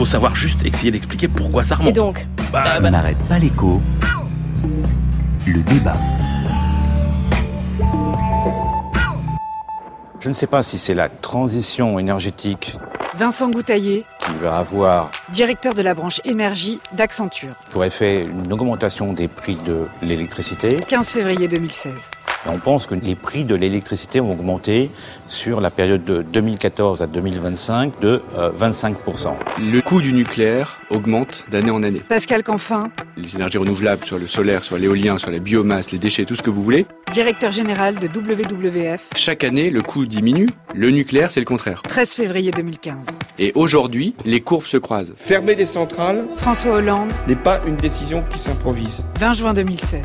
faut savoir juste essayer d'expliquer pourquoi ça remonte. Et donc Bah, On n'arrête pas l'écho. Le débat. Je ne sais pas si c'est la transition énergétique Vincent Goutaillé, qui va avoir directeur de la branche énergie d'Accenture, pour effet une augmentation des prix de l'électricité. 15 février 2016. Et on pense que les prix de l'électricité vont augmenter sur la période de 2014 à 2025 de euh, 25%. Le coût du nucléaire augmente d'année en année. Pascal Canfin, Les énergies renouvelables, soit le solaire, soit l'éolien, soit la biomasse, les déchets, tout ce que vous voulez, directeur général de WWF, chaque année, le coût diminue. Le nucléaire, c'est le contraire. 13 février 2015. Et aujourd'hui, les courbes se croisent. Fermer des centrales François Hollande, n'est pas une décision qui s'improvise. 20 juin 2016.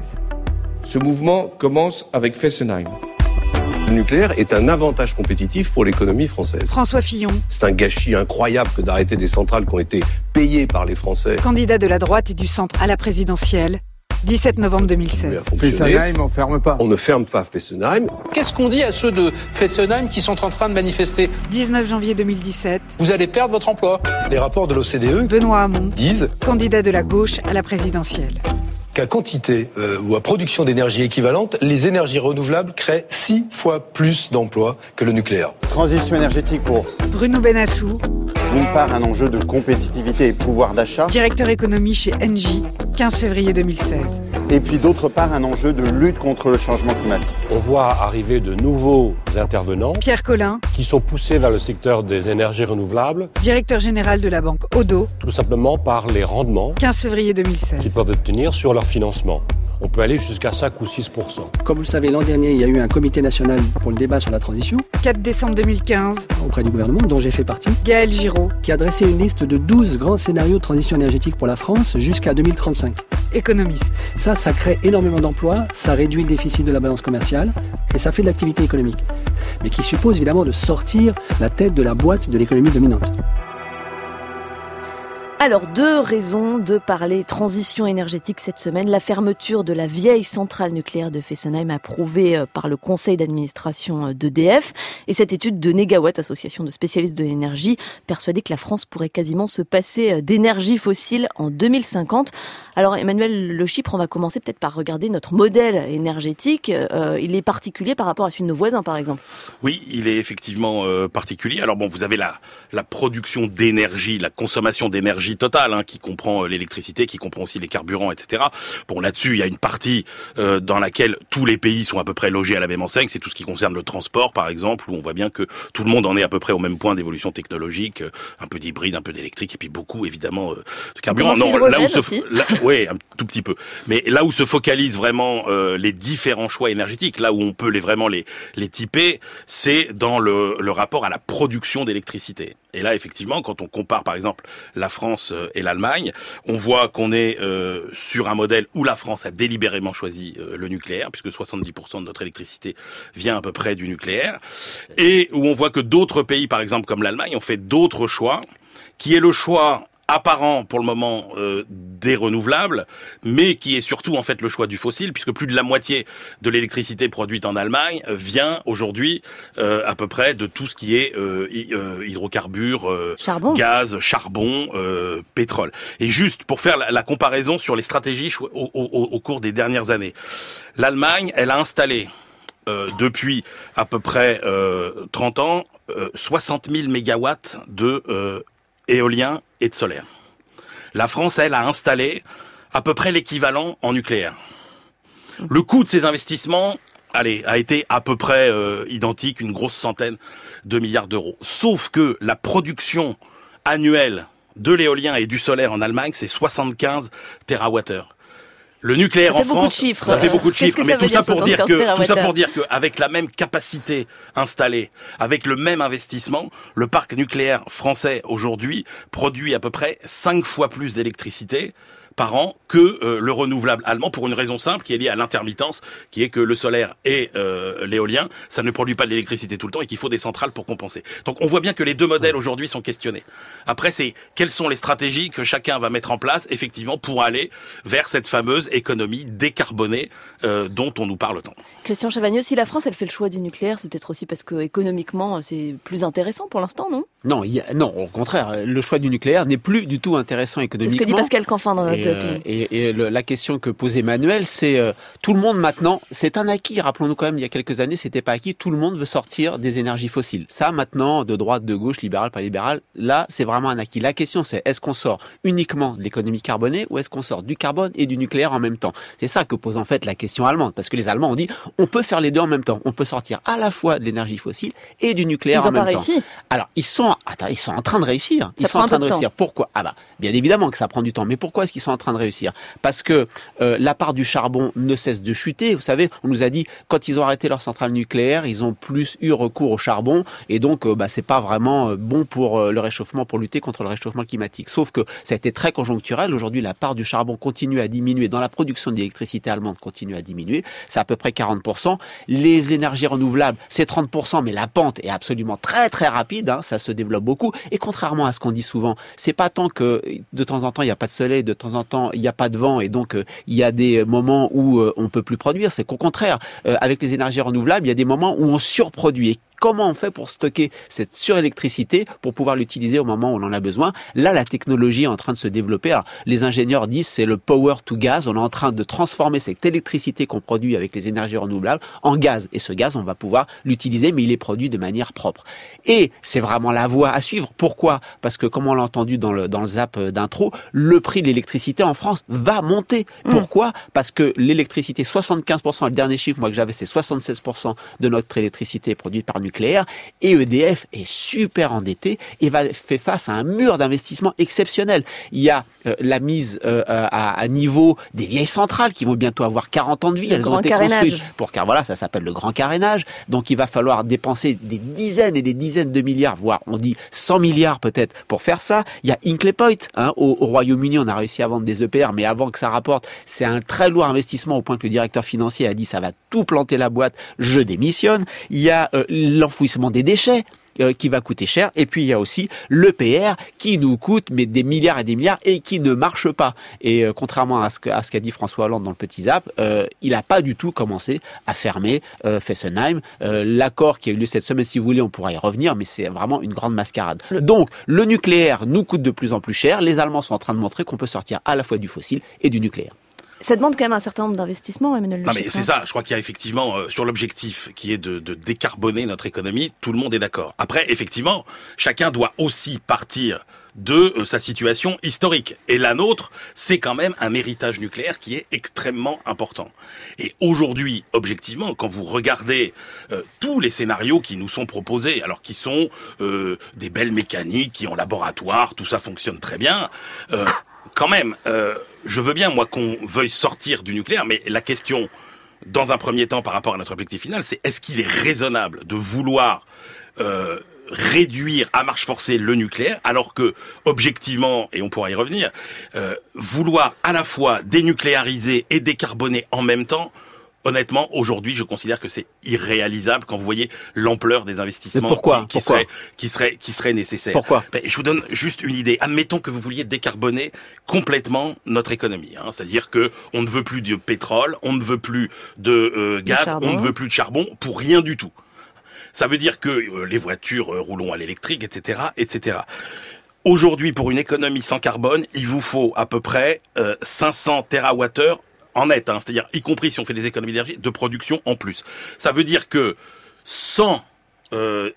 Ce mouvement commence avec Fessenheim. Le nucléaire est un avantage compétitif pour l'économie française. François Fillon, C'est un gâchis incroyable que d'arrêter des centrales qui ont été payées par les Français. candidat de la droite et du centre à la présidentielle, 17 novembre continuer 2016. à fonctionner. on ferme pas. On ne ferme pas Fessenheim. Qu'est-ce qu'on dit à ceux de Fessenheim qui sont en train de manifester? 19 janvier 2017, Vous allez perdre votre emploi. Les rapports de l'OCDE Benoît Hamon, disent candidat de la gauche à la présidentielle. Qu'à quantité euh, ou à production d'énergie équivalente, les énergies renouvelables créent six fois plus d'emplois que le nucléaire. Transition énergétique pour, Bruno Benassou, d'une part, un enjeu de compétitivité et pouvoir d'achat, directeur économie chez Engie, 15 février 2016. et puis d'autre part, un enjeu de lutte contre le changement climatique. On voit arriver de nouveaux intervenants Pierre Collin, qui sont poussés vers le secteur des énergies renouvelables, directeur général de la banque Odo, tout simplement par les rendements 15 février 2016. qu'ils peuvent obtenir sur leur financement. On peut aller jusqu'à 5 ou 6% Comme vous le savez, l'an dernier, il y a eu un comité national pour le débat sur la transition 4 décembre 2015, auprès du gouvernement, dont j'ai fait partie, Gaël Giraud, qui a dressé une liste de 12 grands scénarios de transition énergétique pour la France jusqu'à 2035. économiste. Ça, ça crée énormément d'emplois, ça réduit le déficit de la balance commerciale et ça fait de l'activité économique. Mais qui suppose évidemment de sortir la tête de la boîte de l'économie dominante. Alors, deux raisons de parler transition énergétique cette semaine. La fermeture de la vieille centrale nucléaire de Fessenheim approuvée euh, par le conseil d'administration euh, d'EDF et cette étude de Negawatt, association de spécialistes de l'énergie, persuadée que la France pourrait quasiment se passer euh, d'énergie fossile en 2050. Alors, Emmanuel Le Chypre, on va commencer peut-être par regarder notre modèle énergétique. Il est particulier par rapport à celui de nos voisins, par exemple. Oui, il est effectivement particulier. Alors bon, vous avez la, la production d'énergie, la consommation d'énergie totale, hein, qui comprend euh, l'électricité, qui comprend aussi les carburants, etc. Bon, là-dessus, il y a une partie euh, dans laquelle tous les pays sont à peu près logés à la même enseigne. C'est tout ce qui concerne le transport, par exemple, où on voit bien que tout le monde en est à peu près au même point d'évolution technologique, euh, un peu d'hybride, un peu d'électrique, et puis beaucoup, évidemment, euh, de carburant. Non, là où se, aussi. là- ouais, un tout petit peu. Mais là où se focalisent vraiment euh, les différents choix énergétiques, là où on peut les vraiment les les typer, c'est dans le, le rapport à la production d'électricité. Et là, effectivement, quand on compare par exemple la France euh, et l'Allemagne, on voit qu'on est euh, sur un modèle où la France a délibérément choisi euh, le nucléaire, puisque 70% de notre électricité vient à peu près du nucléaire, et où on voit que d'autres pays, par exemple comme l'Allemagne, ont fait d'autres choix, qui est le choix apparent pour le moment euh, des renouvelables, mais qui est surtout en fait le choix du fossile, puisque plus de la moitié de l'électricité produite en Allemagne vient aujourd'hui euh, à peu près de tout ce qui est euh, euh, hydrocarbures, euh, Charbon. gaz, charbon, euh, pétrole. Et juste pour faire la, la comparaison sur les stratégies au, au- au cours des dernières années, l'Allemagne, elle a installé euh, depuis à peu près euh, 30 ans euh, 60 000 mégawatts de euh, éolien et de solaire. La France, elle, a installé à peu près l'équivalent en nucléaire. Le coût de ces investissements, allez, a été à peu près euh, identique, une grosse centaine de milliards d'euros. Sauf que la production annuelle de l'éolien et du solaire en Allemagne, c'est 75 TWh. Le nucléaire Ça en fait beaucoup de France, chiffres. ça fait beaucoup de chiffres, que mais ça tout ça pour dire 75 que tout ça pour dire qu'avec la même capacité installée, avec le même investissement, le parc nucléaire français aujourd'hui produit à peu près cinq fois plus d'électricité par an que euh, le renouvelable allemand pour une raison simple qui est liée à l'intermittence, qui est que le solaire et euh, l'éolien, ça ne produit pas de l'électricité tout le temps et qu'il faut des centrales pour compenser. Donc on voit bien que les deux modèles aujourd'hui sont questionnés. Après, c'est quelles sont les stratégies que chacun va mettre en place effectivement pour aller vers cette fameuse économie décarbonée euh, dont on nous parle tant. Christian Chavagneux, si la France elle fait le choix du nucléaire, c'est peut-être aussi parce que économiquement c'est plus intéressant pour l'instant, non? Non, y a, non, au contraire, le choix du nucléaire n'est plus du tout intéressant économiquement. C'est ce que dit Pascal Canfin dans notre et, euh, et, et le, la question que pose Emmanuel, c'est euh, tout le monde maintenant, c'est un acquis. Rappelons-nous quand même, il y a quelques années, c'était pas acquis. Tout le monde veut sortir des énergies fossiles. Ça, maintenant, de droite, de gauche, libéral, pas libéral, là, c'est vraiment un acquis. La question, c'est est-ce qu'on sort uniquement de l'économie carbonée ou est-ce qu'on sort du carbone et du nucléaire en même temps? C'est ça que pose en fait la question allemande, parce que les Allemands ont dit on peut faire les deux en même temps. On peut sortir à la fois de l'énergie fossile et du nucléaire ils en même temps. Alors, ils sont, attends, ils sont en train de réussir. Ils sont en train de réussir. Pourquoi? Ah bah, bien évidemment que ça prend du temps. Mais pourquoi est-ce qu'ils sont en train de réussir Parce que euh, la part du charbon ne cesse de chuter. Vous savez, on nous a dit quand ils ont arrêté leur centrale nucléaire, ils ont plus eu recours au charbon et donc euh, bah, c'est pas vraiment euh, bon pour euh, le réchauffement, pour lutter contre le réchauffement climatique. Sauf que ça a été très conjoncturel. Aujourd'hui, la part du charbon continue à diminuer dans la production d'électricité allemande continue à diminuer. C'est à peu près 40%. Les énergies renouvelables, c'est 30%, mais la pente est absolument très très rapide. Hein, ça se développe beaucoup. Et contrairement à ce qu'on dit souvent, c'est pas tant que de temps en temps il n'y a pas de soleil, de temps en temps il n'y a pas de vent et donc il y a des moments où on peut plus produire. C'est qu'au contraire, avec les énergies renouvelables, il y a des moments où on surproduit. Et comment on fait pour stocker cette surélectricité pour pouvoir l'utiliser au moment où on en a besoin? Là, la technologie est en train de se développer. Alors, les ingénieurs disent c'est le power to gas. On est en train de transformer cette électricité qu'on produit avec les énergies renouvelables en gaz. Et ce gaz, on va pouvoir l'utiliser, mais il est produit de manière propre. Et c'est vraiment la voie à suivre. Pourquoi? Parce que, comme on l'a entendu dans le, dans le zap d'intro, le prix de l'électricité en France va monter. Mmh. Pourquoi? Parce que l'électricité, 75%, le dernier chiffre, moi que j'avais, c'est 76% de notre électricité produite par nucléaire et EDF est super endetté et va faire face à un mur d'investissement exceptionnel. Il y a euh, la mise euh, à, à, niveau des vieilles centrales qui vont bientôt avoir 40 ans de vie. Le Elles grand ont été carénage. construites pour car voilà, ça s'appelle le grand carénage. Donc il va falloir dépenser des dizaines et des dizaines de milliards, voire on dit 100 milliards peut-être pour faire ça. Il y a Hinkley Point hein, au, au Royaume-Uni, on a réussi à vendre des EPR, mais avant que ça rapporte, c'est un très lourd investissement au point que le directeur financier a dit ça va tout planter la boîte, je démissionne. Il y a euh, l'enfouissement des déchets euh, qui va coûter cher. Et puis il y a aussi l'EPR qui nous coûte mais des milliards et des milliards et qui ne marche pas. Et euh, contrairement à ce qu'a dit François Hollande dans le petit zap, euh, il n'a pas du tout commencé à fermer euh, Fessenheim. L'accord qui a eu lieu cette semaine, si vous voulez, on pourra y revenir, mais c'est vraiment une grande mascarade. Donc le nucléaire nous coûte de plus en plus cher. Les Allemands sont en train de montrer qu'on peut sortir à la fois du fossile et du nucléaire. Ça demande quand même un certain nombre d'investissements, Emmanuel Non mais c'est ça, je crois qu'il y a effectivement euh, sur l'objectif qui est de, de, décarboner notre économie, tout le monde est d'accord. Après, effectivement, chacun doit aussi partir de euh, sa situation historique. Et la nôtre, c'est quand même un héritage nucléaire qui est extrêmement important. Et aujourd'hui, objectivement, quand vous regardez euh, tous les scénarios qui nous sont proposés, alors qui sont euh, des belles mécaniques, qui en laboratoire, tout ça fonctionne très bien, quand même, je veux bien, moi, qu'on veuille sortir du nucléaire, mais la question, dans un premier temps, par rapport à notre objectif final, c'est est-ce qu'il est raisonnable de vouloir euh, réduire à marche forcée le nucléaire, alors que, objectivement, et on pourra y revenir, euh, vouloir à la fois dénucléariser et décarboner en même temps, honnêtement, aujourd'hui, je considère que c'est irréalisable quand vous voyez l'ampleur des investissements pourquoi qui, qui pourquoi seraient qui seraient qui seraient nécessaires. Pourquoi ben, Je vous donne juste une idée. Admettons que vous vouliez décarboner complètement notre économie, hein. c'est-à-dire que on ne veut plus de pétrole, on ne veut plus de euh, gaz, on ne veut plus de charbon pour rien du tout. Ça veut dire que euh, les voitures euh, rouleront à l'électrique, etc., etc. Aujourd'hui, pour une économie sans carbone, il vous faut à peu près euh, 500 TWh en net, hein, c'est-à-dire y compris si on fait des économies d'énergie, de production en plus. Ça veut dire que sans euh,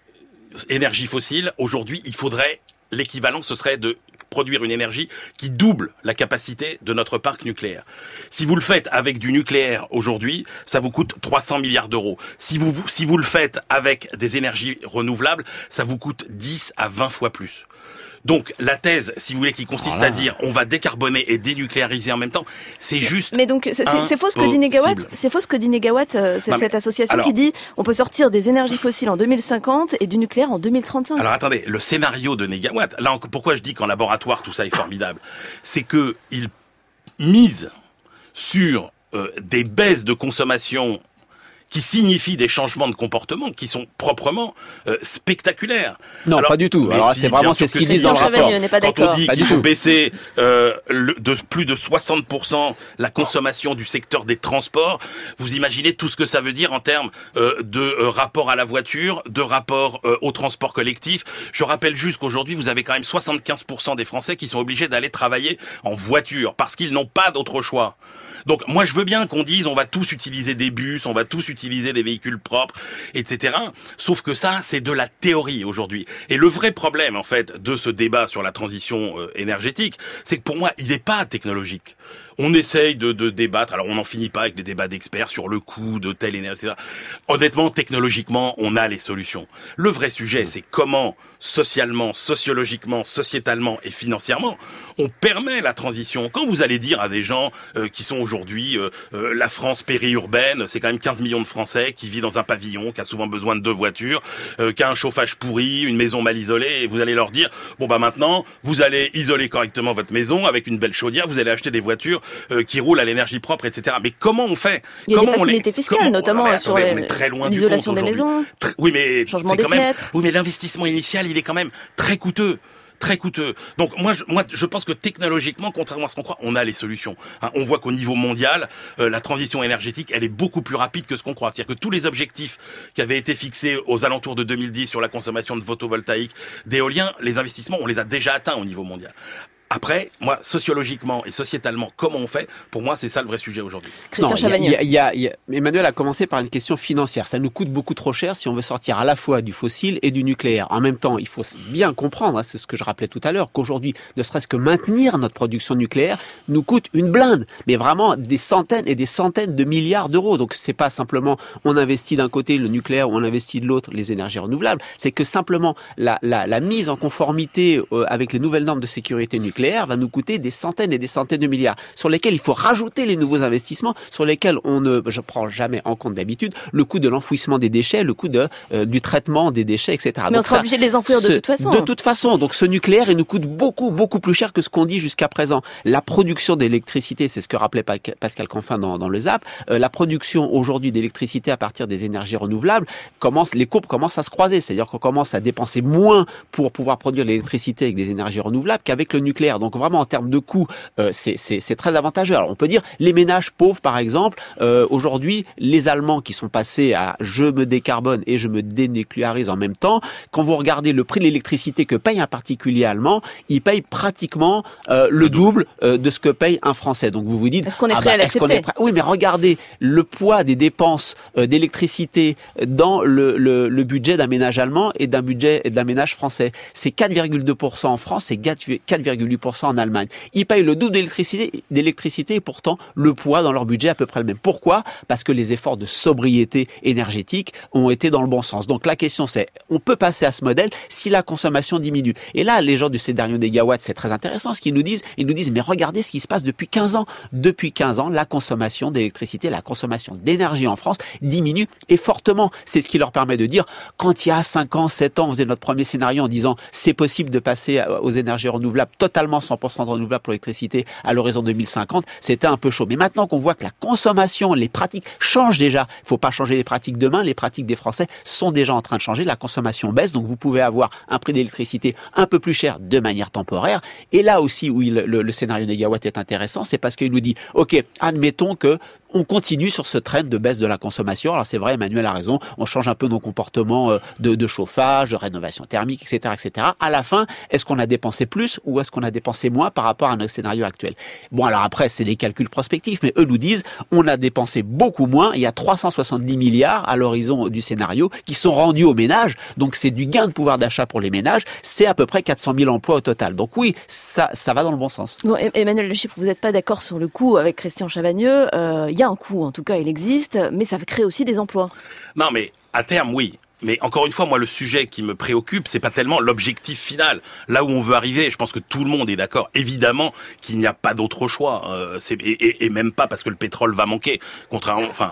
énergie fossile, aujourd'hui, il faudrait l'équivalent, ce serait de produire une énergie qui double la capacité de notre parc nucléaire. Si vous le faites avec du nucléaire aujourd'hui, ça vous coûte 300 milliards d'euros. Si vous, si vous le faites avec des énergies renouvelables, ça vous coûte 10 à 20 fois plus. Donc la thèse, si vous voulez, qui consiste voilà. à dire on va décarboner et dénucléariser en même temps, c'est juste. Mais donc c'est faux ce que dit Negawatt. C'est faux ce que dit Negawatt, euh, c'est cette association alors, qui dit on peut sortir des énergies fossiles en 2050 et du nucléaire en 2035. Alors attendez, le scénario de Negawatt, là pourquoi je dis qu'en laboratoire tout ça est formidable, c'est que il mise sur euh, des baisses de consommation qui signifient des changements de comportement qui sont proprement euh, spectaculaires. Non, pas du tout. Alors c'est vraiment c'est ce qu'ils disent dans le rapport. Quand on dit qu'il faut baisser euh, le, de plus de 60% la consommation du secteur des transports, vous imaginez tout ce que ça veut dire en termes euh, de euh, rapport à la voiture, de rapport euh, au transport collectif. Je rappelle juste qu'aujourd'hui, vous avez quand même 75% des Français qui sont obligés d'aller travailler en voiture parce qu'ils n'ont pas d'autre choix. Donc moi je veux bien qu'on dise on va tous utiliser des bus, on va tous utiliser des véhicules propres, etc. Sauf que ça c'est de la théorie aujourd'hui. Et le vrai problème en fait de ce débat sur la transition euh, énergétique, c'est que pour moi il n'est pas technologique. On essaye de, de débattre, alors on n'en finit pas avec des débats d'experts sur le coût de telle énergie, etc. Honnêtement, technologiquement, on a les solutions. Le vrai sujet, c'est comment socialement, sociologiquement, sociétalement et financièrement, on permet la transition. Quand vous allez dire à des gens euh, qui sont aujourd'hui euh, euh, la France périurbaine, c'est quand même 15 millions de Français qui vivent dans un pavillon, qui a souvent besoin de deux voitures, qui a un chauffage pourri, une maison mal isolée, et vous allez leur dire bon bah maintenant vous allez isoler correctement votre maison avec une belle chaudière, vous allez acheter des voitures qui roulent à l'énergie propre, etc. Mais comment on fait? Il y a comment des facilités fiscales, comment... notamment ah, mais sur l'isolation des maisons. Oui, mais changement des quand même... fenêtres. Oui, mais l'investissement initial, il est quand même très coûteux très coûteux. Donc moi, je, pense que technologiquement, contrairement à ce qu'on croit, on a les solutions. Hein, on voit qu'au niveau mondial, euh, la transition énergétique, elle est beaucoup plus rapide que ce qu'on croit. C'est-à-dire que tous les objectifs qui avaient été fixés aux alentours de 2010 sur la consommation de photovoltaïque, d'éolien, les investissements, on les a déjà atteints au niveau mondial. Après, moi, sociologiquement et sociétalement, comment on fait Pour moi, c'est ça le vrai sujet aujourd'hui. Christian Chavagneux. Il y, a, il y a, Emmanuel a commencé par une question financière. Ça nous coûte beaucoup trop cher si on veut sortir à la fois du fossile et du nucléaire. En même temps, il faut bien comprendre, hein, c'est ce que je rappelais tout à l'heure, qu'aujourd'hui, ne serait-ce que maintenir notre production nucléaire nous coûte une blinde, mais vraiment des centaines et des centaines de milliards d'euros. Donc, c'est pas simplement on investit d'un côté le nucléaire ou on investit de l'autre les énergies renouvelables. C'est que simplement la, la, la mise en conformité euh, avec les nouvelles normes de sécurité nucléaire va nous coûter des centaines et des centaines de milliards, sur lesquels il faut rajouter les nouveaux investissements, sur lesquels on ne, je prends jamais en compte d'habitude, le coût de l'enfouissement des déchets, le coût de, euh, du traitement des déchets, etc. Mais Donc on sera obligé de les enfouir ce, de toute façon. De toute façon. Donc ce nucléaire, il nous coûte beaucoup, beaucoup plus cher que ce qu'on dit jusqu'à présent. La production d'électricité, c'est ce que rappelait Pascal Canfin dans, dans le ZAP, euh, la production aujourd'hui d'électricité à partir des énergies renouvelables, commence, les courbes commencent à se croiser. C'est-à-dire qu'on commence à dépenser moins pour pouvoir produire l'électricité avec des énergies renouvelables qu'avec le nucléaire. Donc vraiment en termes de coûts, euh, c'est très avantageux. Alors on peut dire les ménages pauvres par exemple, euh, aujourd'hui les Allemands qui sont passés à je me décarbone et je me dénucléarise en même temps, quand vous regardez le prix de l'électricité que paye un particulier allemand, il paye pratiquement euh, le double euh, de ce que paye un Français. Donc vous vous dites, est-ce qu'on est ah prêt bah, à qu'on l'accepter? est prêt? Oui, mais regardez le poids des dépenses euh, d'électricité dans le, le, le budget d'un ménage allemand et d'un budget d'un ménage français. C'est 4,2% en France, c'est 4,8% en Allemagne. Ils payent le double d'électricité, et pourtant le poids dans leur budget est à peu près le même. Pourquoi? Parce que les efforts de sobriété énergétique ont été dans le bon sens. Donc la question c'est, on peut passer à ce modèle si la consommation diminue. Et là, les gens du Cédarion des Gawatts, c'est très intéressant ce qu'ils nous disent. Ils nous disent, mais regardez ce qui se passe depuis 15 ans. Depuis 15 ans, la consommation d'électricité, la consommation d'énergie en France diminue et fortement. C'est ce qui leur permet de dire, quand il y a 5 ans, 7 ans, on faisait notre premier scénario en disant, c'est possible de passer aux énergies renouvelables, totalement 100% de renouvelables pour l'électricité à l'horizon 2050, c'était un peu chaud. Mais maintenant qu'on voit que la consommation, les pratiques changent déjà, il faut pas changer les pratiques demain, les pratiques des Français sont déjà en train de changer, la consommation baisse, donc vous pouvez avoir un prix d'électricité un peu plus cher de manière temporaire. Et là aussi où il, le, le scénario négawatt est intéressant, c'est parce qu'il nous dit, ok, admettons que on continue sur ce trend de baisse de la consommation. Alors c'est vrai, Emmanuel a raison, on change un peu nos comportements euh, de, chauffage, de rénovation thermique, etc., etc. À la fin, est-ce qu'on a dépensé plus ou est-ce qu'on a dépensé moins par rapport à notre scénario actuel? Bon, alors après, c'est des calculs prospectifs, mais eux nous disent, on a dépensé beaucoup moins. Il y a 370 milliards à l'horizon du scénario qui sont rendus aux ménages. Donc c'est du gain de pouvoir d'achat pour les ménages. C'est à peu près 400 000 emplois au total. Donc oui, ça, ça va dans le bon sens. Bon, Emmanuel Le Chiffre, vous n'êtes pas d'accord sur le coût avec Christian Chavagneux. Euh, y a un coût, en tout cas, il existe, mais ça crée aussi des emplois. Non, mais à terme, oui. Mais encore une fois, moi, le sujet qui me préoccupe, c'est pas tellement l'objectif final, là où on veut arriver. Je pense que tout le monde est d'accord, évidemment, qu'il n'y a pas d'autre choix. Euh, et, et, même pas parce que le pétrole va manquer. Contrairement, enfin,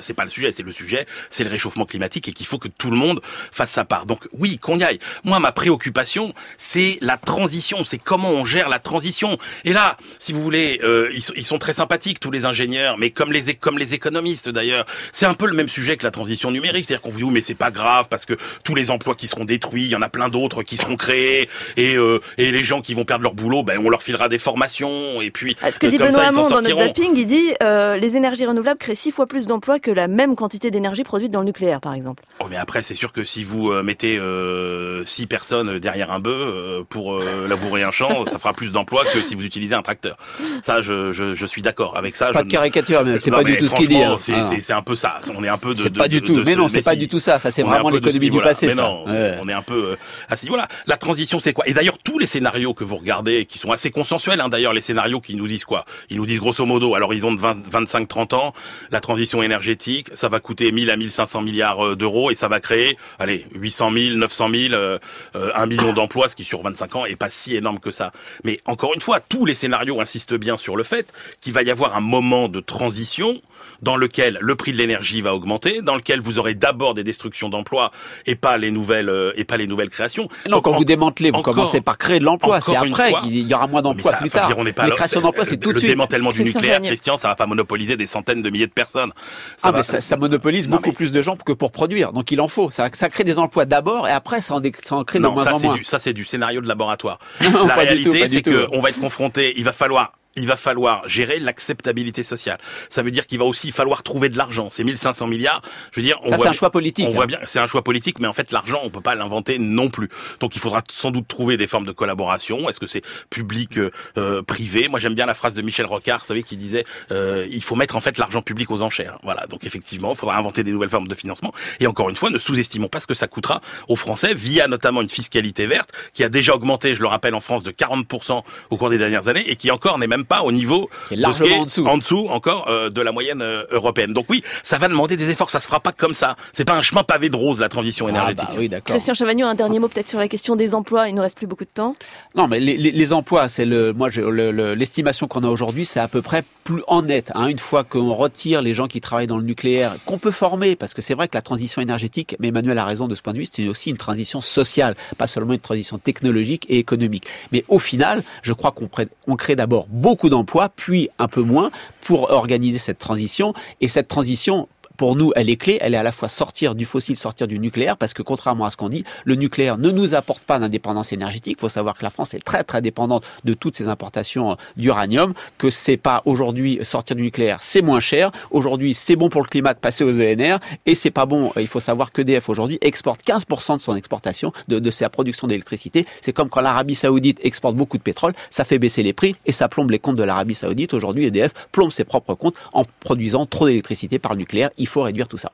c'est pas le sujet, c'est le sujet, c'est le réchauffement climatique et qu'il faut que tout le monde fasse sa part. Donc oui, qu'on y aille. Moi, ma préoccupation, c'est la transition, c'est comment on gère la transition. Et là, si vous voulez, euh, ils, ils, sont très sympathiques tous les ingénieurs, mais comme les comme les économistes d'ailleurs, c'est un peu le même sujet que la transition numérique, c'est-à-dire qu'on vous dit mais c'est pas grave parce que tous les emplois qui seront détruits, il y en a plein d'autres qui seront créés et euh, et les gens qui vont perdre leur boulot, ben on leur filera des formations et puis. Ce que dit Benoît Hamon dans notre zapping, il dit euh, les énergies renouvelables créent six fois plus d'emplois que la même quantité d'énergie produite dans le nucléaire, par exemple. Oh mais après c'est sûr que si vous euh, mettez euh, six personnes derrière un bœuf euh, pour labourer un champ, ça fera plus d'emplois que si vous utilisez un tracteur. Ça, je, je, je suis d'accord avec ça. Pas de caricature, mais c'est pas du tout ce qu'il dit. Hein. C'est un peu ça. On est un peu de. C'est pas du tout. mais non, c'est pas du tout ça. Ça, c'est vraiment l'économie du passé. Mais non, on est un peu à ce niveau-là. La transition, c'est quoi? Et d'ailleurs, tous les scénarios que vous regardez, qui sont assez consensuels, hein, d'ailleurs, les scénarios qui nous disent quoi? Ils nous disent grosso modo, alors ils ont de 25-30 ans, la transition énergétique, ça va coûter 1000 à 1500 milliards d'euros et ça va créer, allez, 800 000, 900 000, euh, 1 million d'emplois, ce qui sur 25 ans est pas si énorme que ça. Mais encore une fois, tous les scénarios insistent bien sur le fait qu'il va y avoir un moment de transition dans lequel le prix de l'énergie va augmenter, dans lequel vous aurez d'abord des destructions d'emplois et pas les nouvelles euh, et pas les nouvelles créations. Non, quand vous démantelez, vous commencez par créer de l'emploi. C'est après qu'il y aura moins d'emplois plus tard. Dire, on pas les créations d'emplois, c'est tout de suite. Le démantèlement du nucléaire, Christian, ça va pas monopoliser des centaines de milliers de personnes. Ça, ah, mais ça, monopolise beaucoup plus de gens que pour produire. Donc il en faut. Ça, ça crée des emplois d'abord et après ça en, ça en crée de moins ça, en moins. Du, ça c'est du scénario de laboratoire. La réalité, c'est qu'on va être confronté. Il va falloir il va falloir gérer l'acceptabilité sociale. Ça veut dire qu'il va aussi falloir trouver de l'argent. C'est 1500 milliards. Je veux dire, on c'est un choix politique. On voit hein. bien, c'est un choix politique, mais en fait, l'argent, on peut pas l'inventer non plus. Donc, il faudra sans doute trouver des formes de collaboration. Est-ce que c'est public, euh, euh, privé? Moi, j'aime bien la phrase de Michel Rocard, vous savez, qui disait euh, il faut mettre en fait l'argent public aux enchères. Voilà. Donc, effectivement, il faudra inventer des nouvelles formes de financement. Et encore une fois, ne sous-estimons pas ce que ça coûtera aux Français via notamment une fiscalité verte qui a déjà augmenté, je le rappelle, en France de 40% au cours des dernières années et qui encore n'est même pas au niveau en dessous. En dessous encore euh, de la moyenne euh, européenne. Donc oui, ça va demander des efforts. Ça se fera pas comme ça. C'est pas un chemin pavé de rose la transition ah, énergétique. bah oui, d'accord. Christian Chavagneux, un dernier mot peut-être sur la question des emplois. Il ne reste plus beaucoup de temps. Non, mais les, les, emplois, c'est le, moi, l'estimation qu'on a aujourd'hui, c'est à peu près plus en net. Hein, une fois qu'on retire les gens qui travaillent dans le nucléaire, qu'on peut former, parce que c'est vrai que la transition énergétique, mais Emmanuel a raison de ce point de vue, c'est aussi une transition sociale, pas seulement une transition technologique et économique. Mais au final, je crois qu'on on crée d'abord beaucoup d'emplois, puis un peu moins pour organiser cette transition. Et cette transition, pour nous, elle est clé. Elle est à la fois sortir du fossile, sortir du nucléaire, parce que contrairement à ce qu'on dit, le nucléaire ne nous apporte pas d'indépendance énergétique. Il faut savoir que la France est très très dépendante de toutes ces importations euh, d'uranium, que c'est pas aujourd'hui sortir du nucléaire, c'est moins cher. Aujourd'hui, c'est bon pour le climat de passer aux ENR, et c'est pas bon. Il faut savoir que qu'EDF aujourd'hui exporte 15% de son exportation, de, de sa production d'électricité. C'est comme quand l'Arabie Saoudite exporte beaucoup de pétrole, ça fait baisser les prix et ça plombe les comptes de l'Arabie Saoudite. Aujourd'hui, EDF plombe ses propres comptes en produisant trop d'électricité par le nucléaire il faut réduire tout ça.